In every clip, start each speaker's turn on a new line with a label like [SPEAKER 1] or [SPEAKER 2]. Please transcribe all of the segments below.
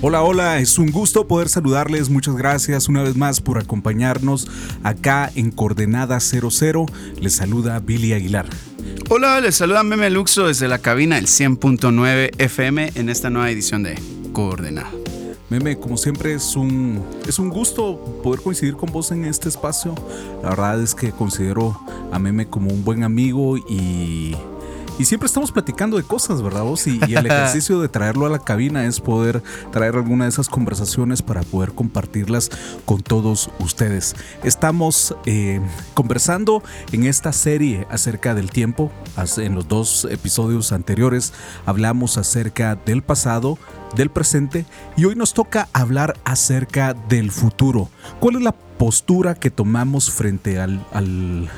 [SPEAKER 1] Hola, hola, es un gusto poder saludarles. Muchas gracias una vez más por acompañarnos acá en Coordenada 00. Les saluda Billy Aguilar.
[SPEAKER 2] Hola, les saluda Meme Luxo desde la cabina del 100.9 FM en esta nueva edición de Coordenada.
[SPEAKER 1] Meme, como siempre es un, es un gusto poder coincidir con vos en este espacio. La verdad es que considero a Meme como un buen amigo y y siempre estamos platicando de cosas, ¿verdad vos? Y, el ejercicio de traerlo a la cabina es poder traer alguna de esas conversaciones para poder compartirlas con todos ustedes. Estamos eh, conversando en esta serie acerca del tiempo. En los dos episodios anteriores hablamos acerca del pasado, del presente y hoy nos toca hablar acerca del futuro. ¿Cuál es la postura que tomamos frente al, al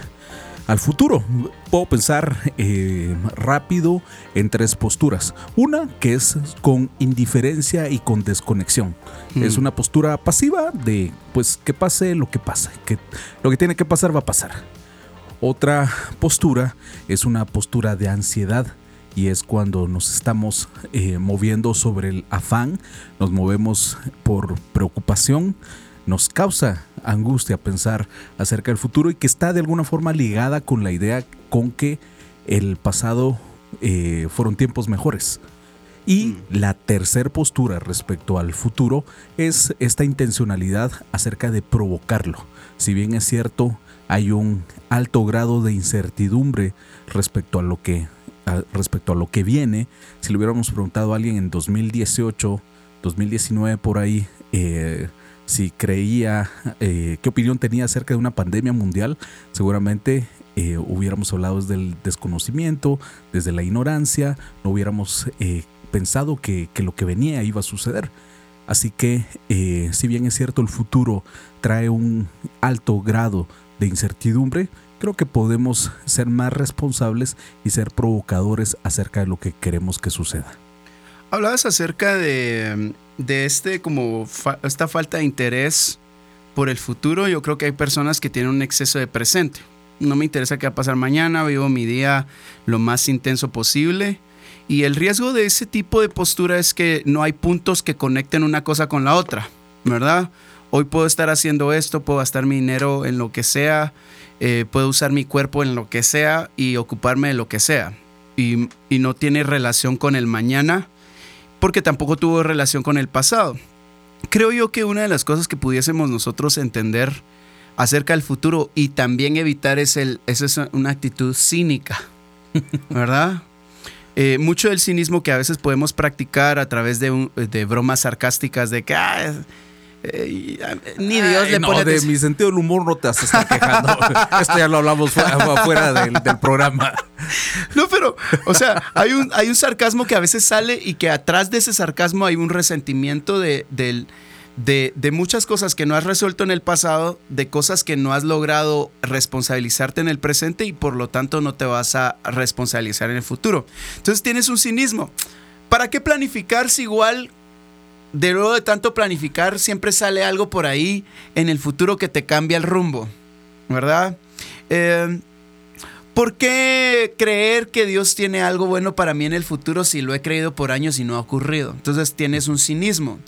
[SPEAKER 1] al futuro. Puedo pensar eh, rápido en tres posturas. Una que es con indiferencia y con desconexión. Mm. Es una postura pasiva de pues que pase lo que pase, que lo que tiene que pasar va a pasar. Otra postura es una postura de ansiedad y es cuando nos estamos eh, moviendo sobre el afán, nos movemos por preocupación, nos causa angustia pensar acerca del futuro y que está de alguna forma ligada con la idea con que el pasado eh, fueron tiempos mejores. Y mm. la tercer postura respecto al futuro es esta intencionalidad acerca de provocarlo. Si bien es cierto, hay un alto grado de incertidumbre respecto a lo que, respecto a lo que viene. Si le hubiéramos preguntado a alguien en 2018, 2019 por ahí, eh, si creía, eh, qué opinión tenía acerca de una pandemia mundial, seguramente eh, hubiéramos hablado desde el desconocimiento, desde la ignorancia, no hubiéramos eh, pensado que, lo que venía iba a suceder. Así que, si bien es cierto, el futuro trae un alto grado de incertidumbre, creo que podemos ser más responsables y ser provocadores acerca de lo que queremos que suceda.
[SPEAKER 2] Hablabas acerca de de este como esta falta de interés por el futuro, yo creo que hay personas que tienen un exceso de presente. No me interesa qué va a pasar mañana, vivo mi día lo más intenso posible. Y el riesgo de ese tipo de postura es que no hay puntos que conecten una cosa con la otra, ¿verdad? Hoy puedo estar haciendo esto, puedo gastar mi dinero en lo que sea, eh, puedo usar mi cuerpo en lo que sea y ocuparme de lo que sea. Y, y no tiene relación con el mañana porque tampoco tuvo relación con el pasado. Creo yo que una de las cosas que pudiésemos nosotros entender acerca del futuro y también evitar es, el, es una actitud cínica, ¿verdad? Eh, mucho del cinismo que a veces podemos practicar a través de, bromas sarcásticas de que ah, eh, ni Dios le pone.
[SPEAKER 1] de mi sentido del humor no te estar quejando. Esto ya lo hablamos fuera, del, programa.
[SPEAKER 2] No, pero, o sea, hay un, hay un sarcasmo que a veces sale y que atrás de ese sarcasmo hay un resentimiento de, de, muchas cosas que no has resuelto en el pasado, de cosas que no has logrado responsabilizarte en el presente y por lo tanto no te vas a responsabilizar en el futuro. Entonces tienes un cinismo. ¿Para qué planificar si igual de luego de tanto planificar, siempre sale algo por ahí en el futuro que te cambia el rumbo, ¿verdad? Eh, ¿Por qué creer que Dios tiene algo bueno para mí en el futuro si lo he creído por años y no ha ocurrido? Entonces tienes un cinismo.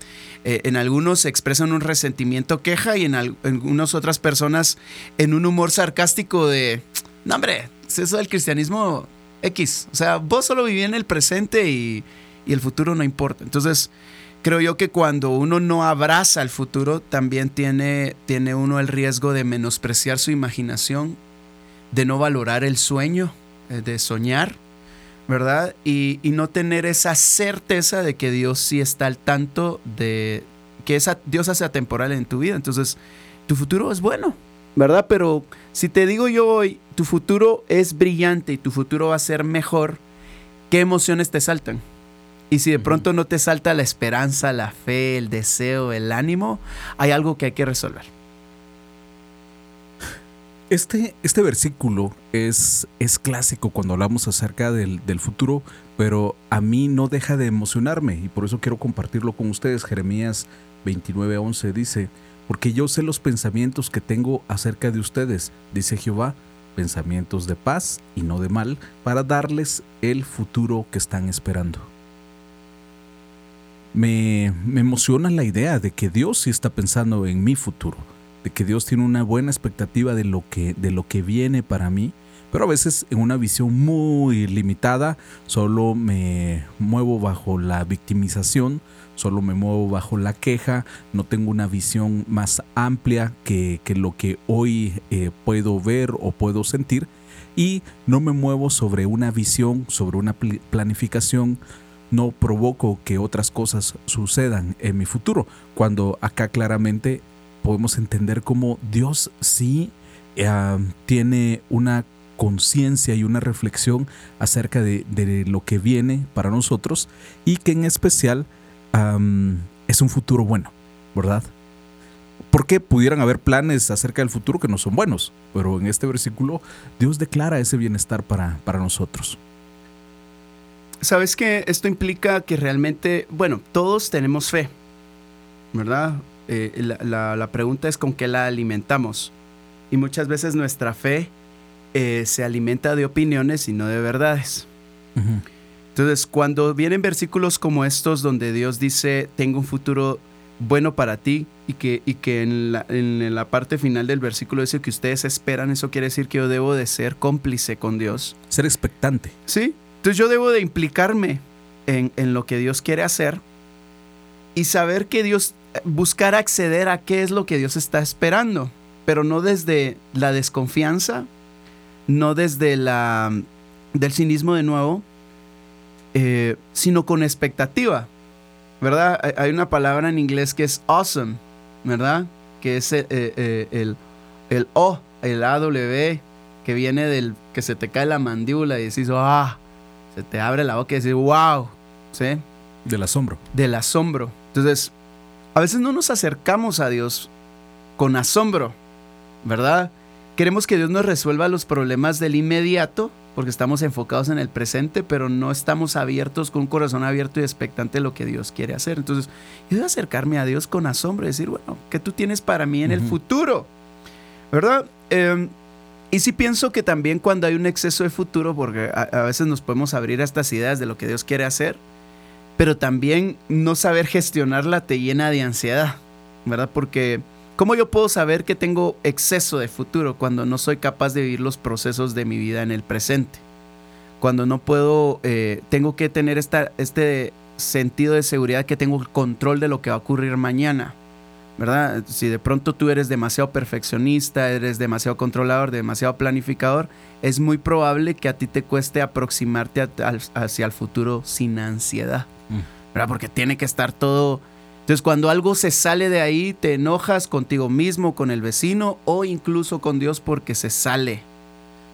[SPEAKER 2] Eh, en algunos se expresan un resentimiento queja y en, algunas otras personas en un humor sarcástico de, no hombre, es eso del cristianismo X. O sea, vos solo viví en el presente y, y el futuro no importa. Entonces, creo yo que cuando uno no abraza el futuro, también tiene, tiene uno el riesgo de menospreciar su imaginación, de no valorar el sueño, eh, de soñar, ¿verdad? Y, no tener esa certeza de que Dios sí está al tanto de que esa, Dios hace atemporal en tu vida. Entonces, tu futuro es bueno, ¿verdad? Pero si te digo yo hoy, tu futuro es brillante y tu futuro va a ser mejor, ¿qué emociones te saltan? Y si de pronto no te salta la esperanza, la fe, el deseo, el ánimo, hay algo que hay que resolver.
[SPEAKER 1] Este, este versículo es, es clásico cuando hablamos acerca del, del futuro, pero a mí no deja de emocionarme y por eso quiero compartirlo con ustedes. Jeremías 29:11 dice, porque yo sé los pensamientos que tengo acerca de ustedes, dice Jehová, pensamientos de paz y no de mal, para darles el futuro que están esperando. Me, emociona la idea de que Dios sí está pensando en mi futuro de que Dios tiene una buena expectativa de lo que, de lo que viene para mí, pero a veces en una visión muy limitada solo me muevo bajo la victimización, solo me muevo bajo la queja, no tengo una visión más amplia que, que lo que hoy eh, puedo ver o puedo sentir y no me muevo sobre una visión, sobre una planificación, no provoco que otras cosas sucedan en mi futuro, cuando acá claramente podemos entender cómo Dios sí eh, tiene una conciencia y una reflexión acerca de, lo que viene para nosotros y que en especial es un futuro bueno, ¿verdad? Porque pudieran haber planes acerca del futuro que no son buenos, pero en este versículo Dios declara ese bienestar para, para nosotros.
[SPEAKER 2] Sabes que esto implica que realmente, bueno, todos tenemos fe, ¿verdad? Eh, la, pregunta es con qué la alimentamos. Y muchas veces nuestra fe eh, se alimenta de opiniones y no de verdades. Entonces, cuando vienen versículos como estos donde Dios dice, tengo un futuro bueno para ti y que, y que en, la, en la parte final del versículo dice que ustedes esperan, eso quiere decir que yo debo de ser cómplice con Dios.
[SPEAKER 1] Ser expectante.
[SPEAKER 2] Sí, entonces yo debo de implicarme en, en lo que Dios quiere hacer y saber que Dios buscar acceder a qué es lo que Dios está esperando, pero no desde la desconfianza, no desde la del cinismo de nuevo, eh, sino con expectativa, ¿verdad? Hay una palabra en inglés que es awesome, ¿verdad? Que es eh, eh, el, el O, el AW, que viene del que se te cae la mandíbula y decís, ah, se te abre la boca y decís, wow, ¿sí?
[SPEAKER 1] Del asombro.
[SPEAKER 2] Del asombro. Entonces, a veces no nos acercamos a Dios con asombro, ¿verdad? Queremos que Dios nos resuelva los problemas del inmediato porque estamos enfocados en el presente, pero no estamos abiertos con un corazón abierto y expectante de lo que Dios quiere hacer. Entonces, yo debo acercarme a Dios con asombro y decir, bueno, ¿qué tú tienes para mí en el futuro? ¿Verdad? Em, y sí pienso que también cuando hay un exceso de futuro, porque a veces nos podemos abrir a estas ideas de lo que Dios quiere hacer, pero también no saber gestionarla te llena de ansiedad, ¿verdad? Porque ¿cómo yo puedo saber que tengo exceso de futuro cuando no soy capaz de vivir los procesos de mi vida en el presente? Cuando no puedo, eh, tengo que tener esta, este sentido de seguridad que tengo el control de lo que va a ocurrir mañana. ¿Verdad? Si de pronto tú eres demasiado perfeccionista, eres demasiado controlador, demasiado planificador, es muy probable que a ti te cueste aproximarte hacia el futuro sin ansiedad. ¿verdad? Porque tiene que estar todo... Entonces cuando algo se sale de ahí, te enojas contigo mismo, con el vecino o incluso con Dios porque se sale,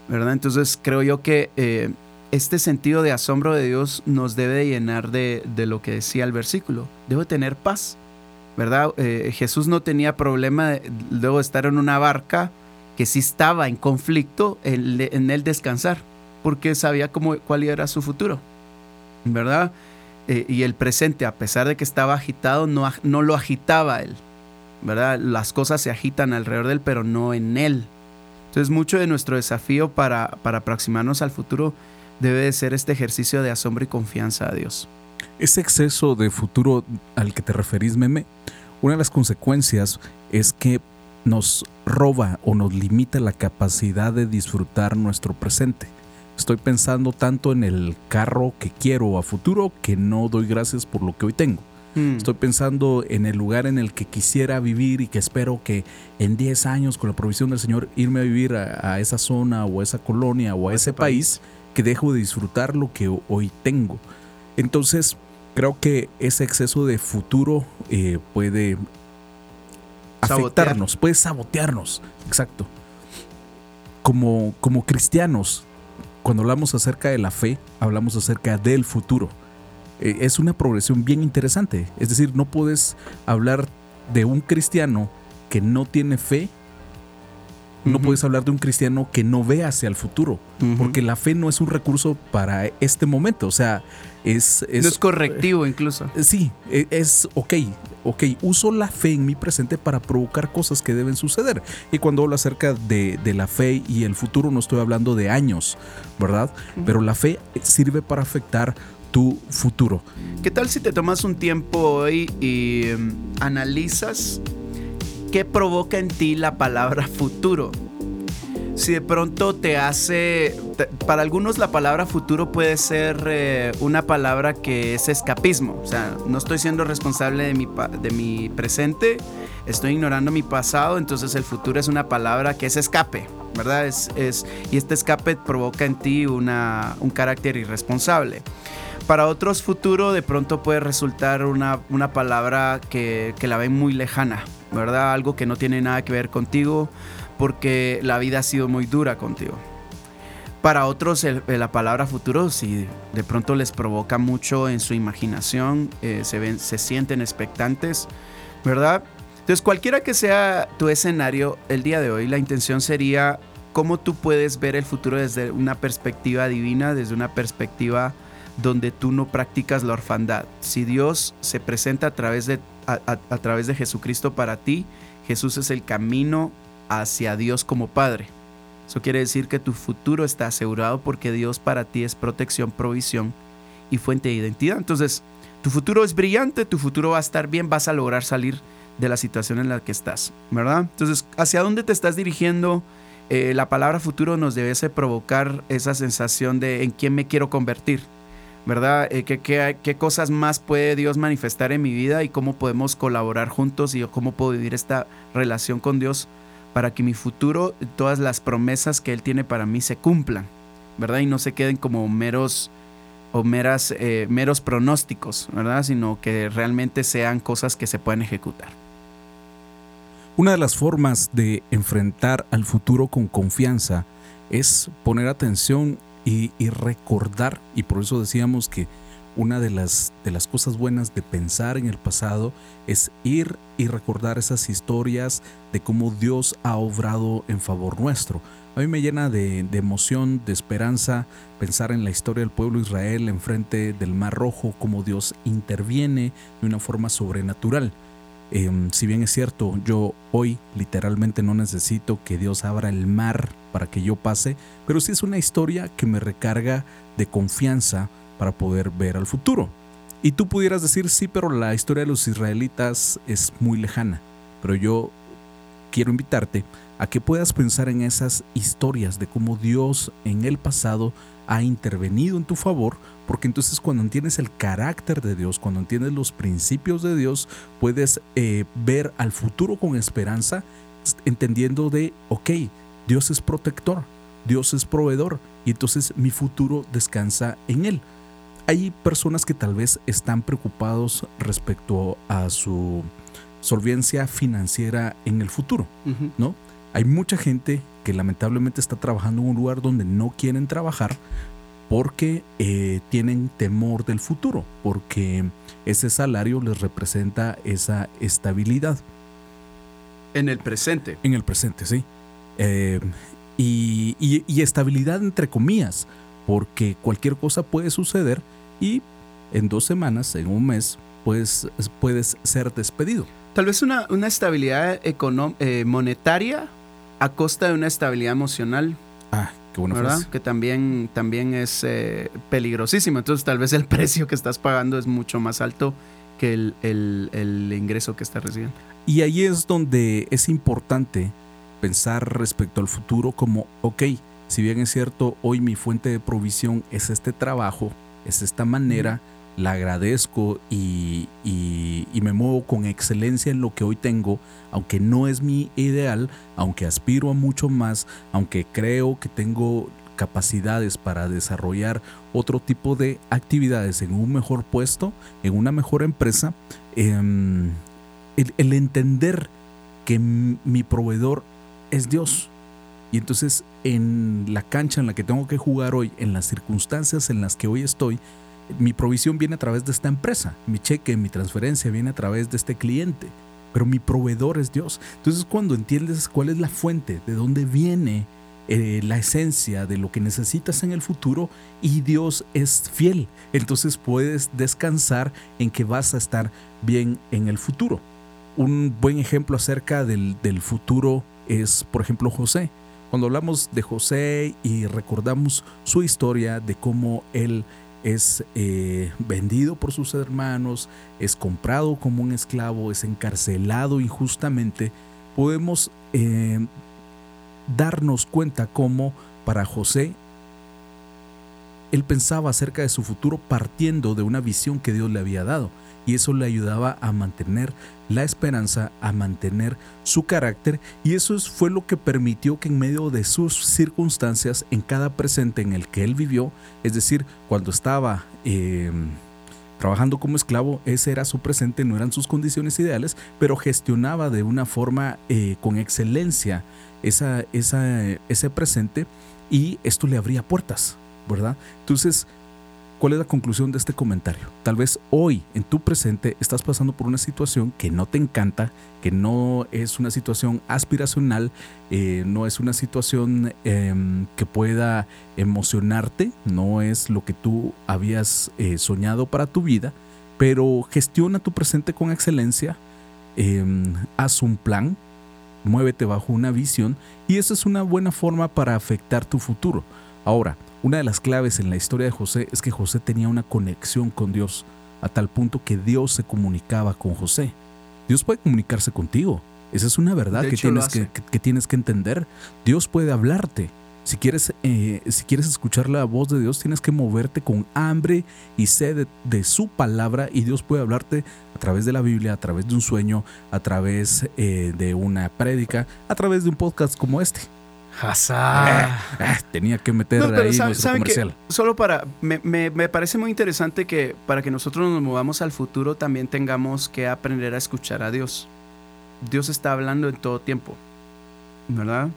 [SPEAKER 2] ¿verdad? Entonces creo yo que eh, este sentido de asombro de Dios nos debe llenar de, lo que decía el versículo. Debo tener paz, ¿verdad? Eh, Jesús no tenía problema de, luego de estar en una barca que sí estaba en conflicto en, en él descansar, porque sabía cómo, cuál era su futuro, ¿verdad? Eh, y el presente, a pesar de que estaba agitado, no, no lo agitaba él. ¿verdad? Las cosas se agitan alrededor de él, pero no en él. Entonces mucho de nuestro desafío para, para aproximarnos al futuro debe de ser este ejercicio de asombro y confianza a Dios.
[SPEAKER 1] Ese exceso de futuro al que te referís, Meme, una de las consecuencias es que nos roba o nos limita la capacidad de disfrutar nuestro presente. Estoy pensando tanto en el carro que quiero a futuro que no doy gracias por lo que hoy tengo. Hmm. Estoy pensando en el lugar en el que quisiera vivir y que espero que en 10 años, con la provisión del Señor, irme a vivir a, esa zona o a esa colonia o a ese país, que dejo de disfrutar lo que hoy tengo. Entonces, creo que ese exceso de futuro eh, puede afectarnos, puede sabotearnos. Exacto. Como, como cristianos, cuando hablamos acerca de la fe, hablamos acerca del futuro. Eh, es una progresión bien interesante. Es decir, no puedes hablar de un cristiano que no tiene fe No puedes hablar de un cristiano que no ve hacia el futuro, porque la fe no es un recurso para este momento. O sea, es...
[SPEAKER 2] Es, correctivo incluso.
[SPEAKER 1] Eh, sí, e, es ok, ok, uso la fe en mi presente para provocar cosas que deben suceder. Y cuando hablo acerca de, la fe y el futuro, no estoy hablando de años, ¿verdad? Pero la fe sirve para afectar tu futuro.
[SPEAKER 2] ¿Qué tal si te tomas un tiempo hoy y em, analizas qué provoca en ti la palabra futuro? Si de pronto te hace, para algunos la palabra futuro puede ser eh, una palabra que es escapismo, o sea, no estoy siendo responsable de mi, de mi presente, estoy ignorando mi pasado, entonces el futuro es una palabra que es escape, ¿verdad? Es, es, y este escape provoca en ti una, un carácter irresponsable. Para otros futuro de pronto puede resultar una, una palabra que, que la ven muy lejana, ¿verdad? Algo que no tiene nada que ver contigo porque la vida ha sido muy dura contigo. Para otros la palabra futuro si de pronto les provoca mucho en su imaginación, eh, se, ven, se sienten expectantes, ¿verdad? Entonces cualquiera que sea tu escenario el día de hoy, la intención sería cómo tú puedes ver el futuro desde una perspectiva divina, desde una perspectiva donde tú no practicas la orfandad. Si Dios se presenta a través de, a, través de Jesucristo para ti, Jesús es el camino hacia Dios como Padre. Eso quiere decir que tu futuro está asegurado porque Dios para ti es protección, provisión y fuente de identidad. Entonces, tu futuro es brillante, tu futuro va a estar bien, vas a lograr salir de la situación en la que estás, ¿verdad? Entonces, ¿hacia dónde te estás dirigiendo? Eh, la palabra futuro nos debe provocar esa sensación de en quién me quiero convertir ¿verdad? Eh, ¿qué, cosas más puede Dios manifestar en mi vida y cómo podemos colaborar juntos y cómo puedo vivir esta relación con Dios para que mi futuro, todas las promesas que Él tiene para mí se cumplan, ¿verdad? Y no se queden como meros o meras, eh, meros pronósticos, ¿verdad? Sino que realmente sean cosas que se puedan ejecutar.
[SPEAKER 1] Una de las formas de enfrentar al futuro con confianza es poner atención y, recordar, y por eso decíamos que una de las, de las cosas buenas de pensar en el pasado es ir y recordar esas historias de cómo Dios ha obrado en favor nuestro. A mí me llena de, de, emoción, de esperanza pensar en la historia del pueblo Israel enfrente del Mar Rojo, cómo Dios interviene de una forma sobrenatural. Em, si bien es cierto, yo hoy literalmente no necesito que Dios abra el mar para que yo pase, pero sí es una historia que me recarga de confianza para poder ver al futuro. Y tú pudieras decir, sí, pero la historia de los israelitas es muy lejana, pero yo quiero invitarte a que puedas pensar en esas historias de cómo Dios en el pasado ha intervenido en tu favor, porque entonces cuando entiendes el carácter de Dios, cuando entiendes los principios de Dios, puedes eh, ver al futuro con esperanza, entendiendo de, ok, Dios es protector, Dios es proveedor, y entonces mi futuro descansa en Él. Hay personas que tal vez están preocupados respecto a su solvencia financiera en el futuro, ¿no? Hay mucha gente que lamentablemente está trabajando en un lugar donde no quieren trabajar porque eh, tienen temor del futuro, porque ese salario les representa esa estabilidad.
[SPEAKER 2] En el presente.
[SPEAKER 1] En el presente, sí. Eh, y, y, estabilidad entre comillas, porque cualquier cosa puede suceder y en dos semanas, en un mes, pues, puedes ser despedido.
[SPEAKER 2] Tal vez una, una estabilidad eh, monetaria a costa de una estabilidad emocional.
[SPEAKER 1] Ah, qué buena ¿verdad?
[SPEAKER 2] Que también, también es eh, peligrosísimo. Entonces, tal vez el precio que estás pagando es mucho más alto que el, el ingreso que estás recibiendo.
[SPEAKER 1] Y ahí es donde es importante pensar respecto al futuro como, ok, si bien es cierto, hoy mi fuente de provisión es este trabajo, es esta manera, la agradezco y, me muevo con excelencia en lo que hoy tengo, aunque no es mi ideal, aunque aspiro a mucho más, aunque creo que tengo capacidades para desarrollar otro tipo de actividades en un mejor puesto, en una mejor empresa, em, el, entender que mi proveedor es Dios. Y entonces en la cancha en la que tengo que jugar hoy, en las circunstancias en las que hoy estoy, mi provisión viene a través de esta empresa, mi cheque, mi transferencia viene a través de este cliente. pero mi proveedor es Dios. Entonces cuando entiendes cuál es la fuente, de dónde viene eh, la esencia de lo que necesitas en el futuro y Dios es fiel, entonces puedes descansar en que vas a estar bien en el futuro. Un buen ejemplo acerca del, del futuro es, por ejemplo, José. Cuando hablamos de José y recordamos su historia de cómo él es eh, vendido por sus hermanos, es comprado como un esclavo, es encarcelado injustamente, podemos eh, darnos cuenta cómo para José él pensaba acerca de su futuro partiendo de una visión que Dios le había dado y eso le ayudaba a mantener la esperanza, a mantener su carácter y eso fue lo que permitió que en medio de sus circunstancias, en cada presente en el que él vivió, es decir, cuando estaba em, trabajando como esclavo, ese era su presente, no eran sus condiciones ideales, pero gestionaba de una forma eh, con excelencia esa, ese presente y esto le abría puertas, ¿verdad? Entonces, ¿Cuál es la conclusión de este comentario? Tal vez hoy, en tu presente, estás pasando por una situación que no te encanta, que no es una situación aspiracional, eh, no es una situación em, que pueda emocionarte, no es lo que tú habías eh, soñado para tu vida, pero gestiona tu presente con excelencia, em, haz un plan, muévete bajo una visión y esa es una buena forma para afectar tu futuro. Ahora, una de las claves en la historia de José es que José tenía una conexión con Dios, a tal punto que Dios se comunicaba con José. Dios puede comunicarse contigo. Esa es una verdad que tienes que, tienes que, entender. Dios puede hablarte. Si quieres, eh, si quieres escuchar la voz de Dios, tienes que moverte con hambre y sed de, su palabra y Dios puede hablarte a través de la Biblia, a través de un sueño, a través eh, de una prédica, a través de un podcast como este.
[SPEAKER 2] Eh,
[SPEAKER 1] eh, tenía que meter ahí nuestro comercial.
[SPEAKER 2] solo para. Me, me, parece muy interesante que para que nosotros nos movamos al futuro también tengamos que aprender a escuchar a Dios. Dios está hablando en todo tiempo. ¿Verdad?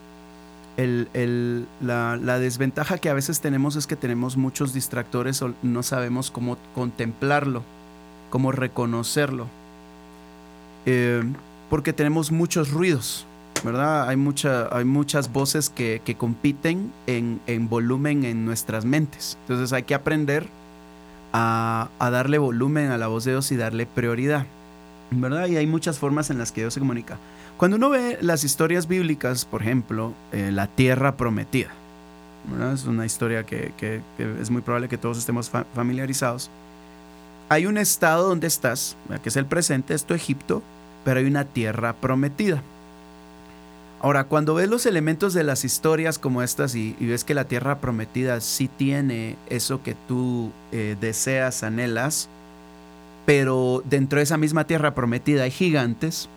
[SPEAKER 2] El, el, la, la, desventaja que a veces tenemos es que tenemos muchos distractores o no sabemos cómo contemplarlo, cómo reconocerlo. Eh, porque tenemos muchos ruidos. ¿Verdad? Hay, mucha, hay muchas voces que, compiten en, volumen en nuestras mentes. Entonces hay que aprender a, darle volumen a la voz de Dios y darle prioridad, ¿verdad? Y hay muchas formas en las que Dios se comunica. Cuando uno ve las historias bíblicas, por ejemplo, eh, la tierra prometida, es una historia que, es muy probable que todos estemos familiarizados. Hay un estado donde estás, que es el presente, esto Egipto, pero hay una tierra prometida. Ahora, cuando ves los elementos de las historias como estas y, ves que la tierra prometida sí tiene eso que tú eh, deseas, anhelas, pero dentro de esa misma tierra prometida hay gigantes,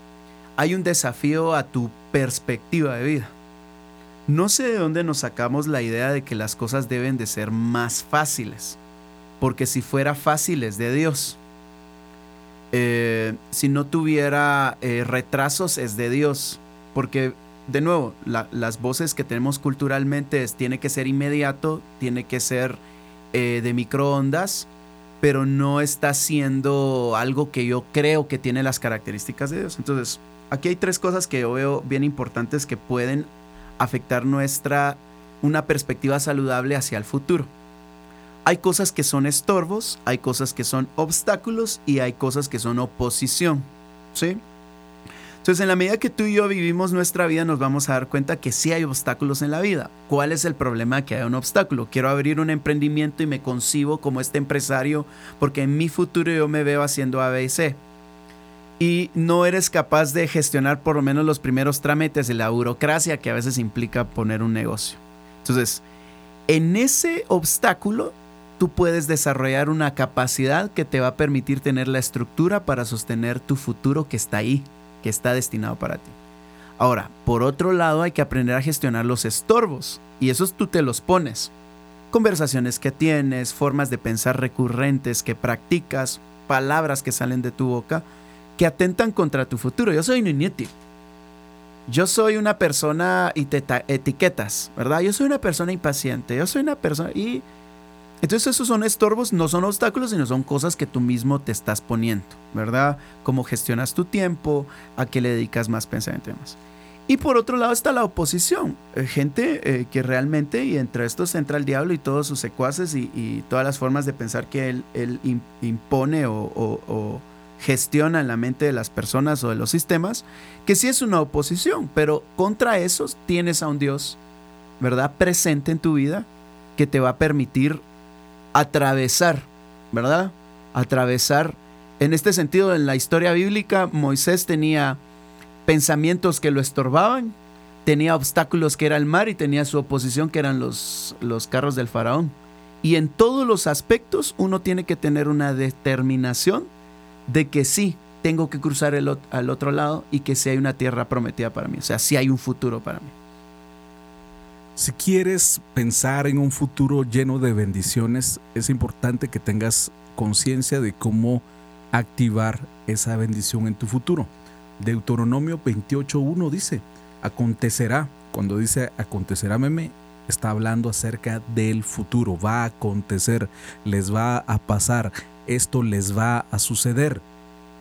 [SPEAKER 2] hay un desafío a tu perspectiva de vida. No sé de dónde nos sacamos la idea de que las cosas deben de ser más fáciles, porque si fuera fáciles de Dios, eh, si no tuviera eh, retrasos es de Dios, porque de nuevo, las voces que tenemos culturalmente es, tiene que ser inmediato, tiene que ser eh, de microondas, pero no está siendo algo que yo creo que tiene las características de Dios. Entonces, aquí hay tres cosas que yo veo bien importantes que pueden afectar nuestra, una perspectiva saludable hacia el futuro. Hay cosas que son estorbos, hay cosas que son obstáculos y hay cosas que son oposición. ¿Sí? Entonces, en la medida que tú y yo vivimos nuestra vida, nos vamos a dar cuenta que sí hay obstáculos en la vida. ¿Cuál es el problema que hay un obstáculo? Quiero abrir un emprendimiento y me concibo como este empresario porque en mi futuro yo me veo haciendo ABC. Y no eres capaz de gestionar por lo menos los primeros trámites de la burocracia que a veces implica poner un negocio. Entonces, en ese obstáculo, tú puedes desarrollar una capacidad que te va a permitir tener la estructura para sostener tu futuro que está ahí que está destinado para ti. Ahora, por otro lado, hay que aprender a gestionar los estorbos y esos tú te los pones. Conversaciones que tienes, formas de pensar recurrentes que practicas, palabras que salen de tu boca que atentan contra tu futuro. Yo soy un inútil. Yo soy una persona y te etiquetas, ¿verdad? Yo soy una persona impaciente. Yo soy una persona y Entonces esos son estorbos, no son obstáculos, sino son cosas que tú mismo te estás poniendo, ¿verdad? Cómo gestionas tu tiempo, a qué le dedicas más pensamiento y demás. Y por otro lado está la oposición, eh, gente eh, que realmente, y entre estos entra el diablo y todos sus secuaces y, todas las formas de pensar que él, él impone o, gestiona en la mente de las personas o de los sistemas, que sí es una oposición, pero contra esos tienes a un Dios, ¿verdad? Presente en tu vida que te va a permitir atravesar, ¿verdad? Atravesar. En este sentido, en la historia bíblica, Moisés tenía pensamientos que lo estorbaban, tenía obstáculos que era el mar y tenía su oposición que eran los, los carros del faraón. Y en todos los aspectos uno tiene que tener una determinación de que sí, tengo que cruzar el, al otro lado y que sí hay una tierra prometida para mí. O sea, sí hay un futuro para mí.
[SPEAKER 1] Si quieres pensar en un futuro lleno de bendiciones, es importante que tengas conciencia de cómo activar esa bendición en tu futuro. Deuteronomio 28.1 dice, acontecerá, cuando dice acontecerá meme, está hablando acerca del futuro, va a acontecer, les va a pasar, esto les va a suceder.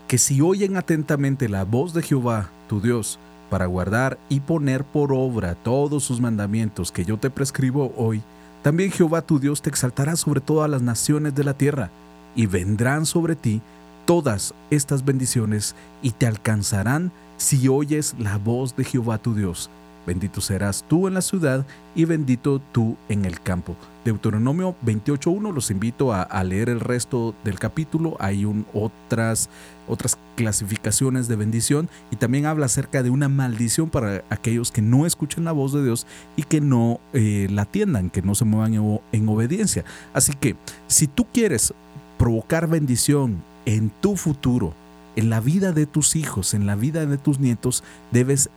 [SPEAKER 1] Que si oyen atentamente la voz de Jehová, tu Dios, para guardar y poner por obra todos sus mandamientos que yo te prescribo hoy, también Jehová tu Dios te exaltará sobre todas las naciones de la tierra, y vendrán sobre ti todas estas bendiciones y te alcanzarán si oyes la voz de Jehová tu Dios. Bendito serás tú en la ciudad y bendito tú en el campo. Deuteronomio 28.1, los invito a, leer el resto del capítulo. Hay otras, otras clasificaciones de bendición y también habla acerca de una maldición para aquellos que no escuchen la voz de Dios y que no eh, la atiendan, que no se muevan en obediencia. Así que si tú quieres provocar bendición en tu futuro, en la vida de tus hijos, en la vida de tus nietos, debes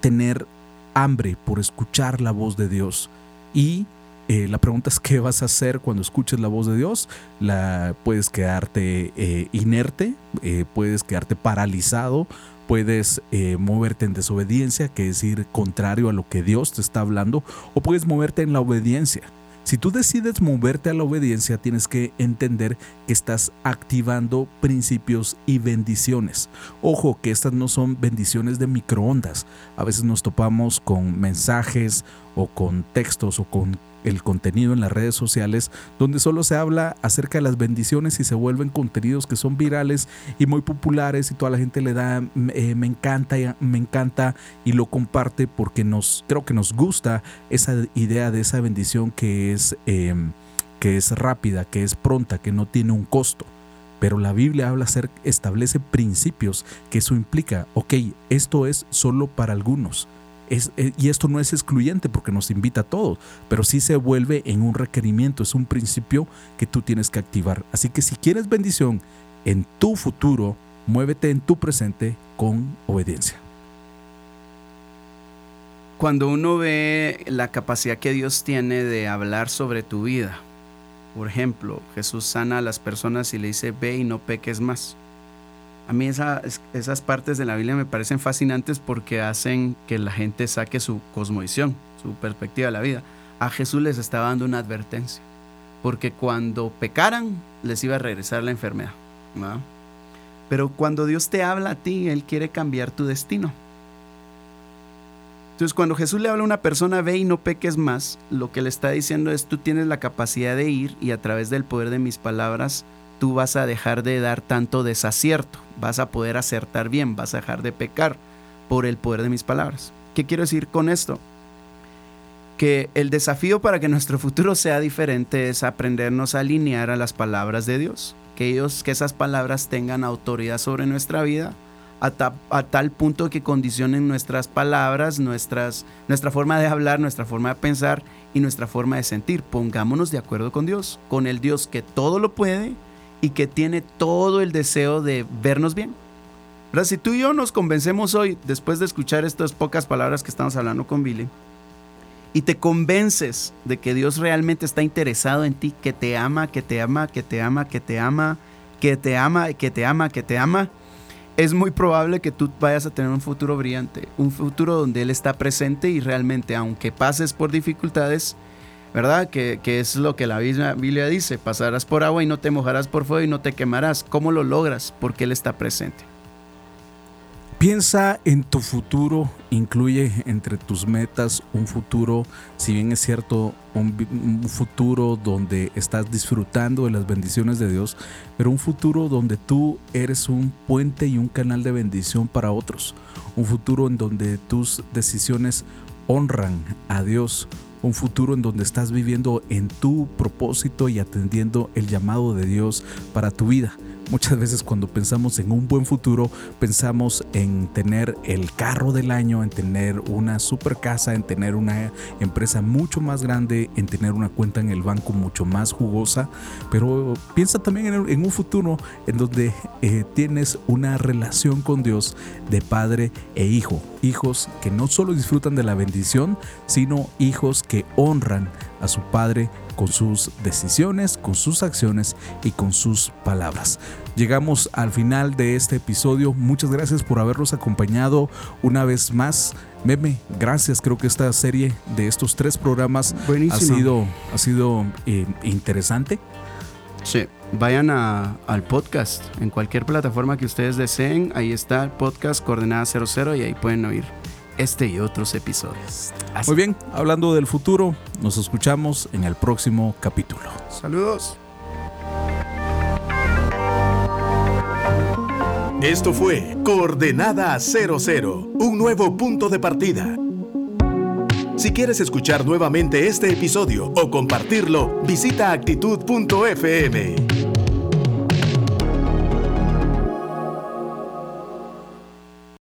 [SPEAKER 1] tener hambre por escuchar la voz de Dios. Y eh, la pregunta es qué vas a hacer cuando escuches la voz de Dios. La, puedes quedarte eh, inerte, eh, puedes quedarte paralizado, puedes moverte en desobediencia, que es ir contrario a lo que Dios te está hablando, o puedes moverte en la obediencia. Si tú decides moverte a la obediencia, tienes que entender que estás activando principios y bendiciones. Ojo que estas no son bendiciones de microondas. A veces nos topamos con mensajes o con textos o con el contenido en las redes sociales donde solo se habla acerca de las bendiciones y se vuelven contenidos que son virales y muy populares y toda la gente le da eh, me encanta me encanta y lo comparte porque nos creo que nos gusta esa idea de esa bendición que es em, que es rápida que es pronta que no tiene un costo. Pero la Biblia habla establece principios que eso implica, ok, esto es solo para algunos, eh, y esto no es excluyente porque nos invita a todos, pero sí se vuelve en un requerimiento, es un principio que tú tienes que activar. Así que si quieres bendición en tu futuro, muévete en tu presente con obediencia.
[SPEAKER 2] Cuando uno ve la capacidad que Dios tiene de hablar sobre tu vida, por ejemplo, Jesús sana a las personas y le dice, ve y no peques más. A mí esas partes de la Biblia me parecen fascinantes porque hacen que la gente saque su cosmovisión, su perspectiva de la vida. A Jesús les estaba dando una advertencia, porque cuando pecaran les iba a regresar la enfermedad. Pero cuando Dios te habla a ti, Él quiere cambiar tu destino. Entonces cuando Jesús le habla a una persona, ve y no peques más, lo que le está diciendo es, tú tienes la capacidad de ir y a través del poder de mis palabras, tú vas a dejar de dar tanto desacierto, vas a poder acertar bien, vas a dejar de pecar por el poder de mis palabras. ¿Qué quiero decir con esto? Que el desafío para que nuestro futuro sea diferente es aprendernos a alinear a las palabras de Dios, que que esas palabras tengan autoridad sobre nuestra vida, a, tal punto que condicionen nuestras palabras, nuestras, nuestra forma de hablar, nuestra forma de pensar y nuestra forma de sentir. Pongámonos de acuerdo con Dios, con el Dios que todo lo puede, y que tiene todo el deseo de vernos bien. Pero si tú y yo nos convencemos hoy, después de escuchar estas pocas palabras que estamos hablando con Billy, y te convences de que Dios realmente está interesado en ti, que te ama, que te ama, que te ama, que te ama, que te ama, que te ama, que te ama, es muy probable que tú vayas a tener un futuro brillante, un futuro donde Él está presente y realmente, aunque pases por dificultades, ¿verdad? Que, que es lo que la Biblia, dice, pasarás por agua y no te mojarás por fuego y no te quemarás. ¿Cómo lo logras? Porque Él está presente.
[SPEAKER 1] Piensa en tu futuro, incluye entre tus metas un futuro, si bien es cierto, un, un, futuro donde estás disfrutando de las bendiciones de Dios, pero un futuro donde tú eres un puente y un canal de bendición para otros, un futuro en donde tus decisiones honran a Dios, un futuro en donde estás viviendo en tu propósito y atendiendo el llamado de Dios para tu vida. Muchas veces cuando pensamos en un buen futuro, pensamos en tener el carro del año, en tener una super casa, en tener una empresa mucho más grande, en tener una cuenta en el banco mucho más jugosa. Pero piensa también en, un futuro en donde eh, tienes una relación con Dios de padre e hijo. Hijos que no solo disfrutan de la bendición, sino hijos que honran a su padre con sus decisiones, con sus acciones y con sus palabras. Llegamos al final de este episodio. Muchas gracias por habernos acompañado una vez más. Meme, gracias. Creo que esta serie de estos tres programas ha sido, ha sido eh, interesante.
[SPEAKER 2] Sí, vayan a, al podcast en cualquier plataforma que ustedes deseen. Ahí está el podcast Coordenada 00 y ahí pueden oír este y otros episodios.
[SPEAKER 1] Así. Muy bien, hablando del futuro, nos escuchamos en el próximo capítulo.
[SPEAKER 2] Saludos.
[SPEAKER 3] Esto fue Coordenada 00, un nuevo punto de partida. Si quieres escuchar nuevamente este episodio o compartirlo, visita actitud.fm.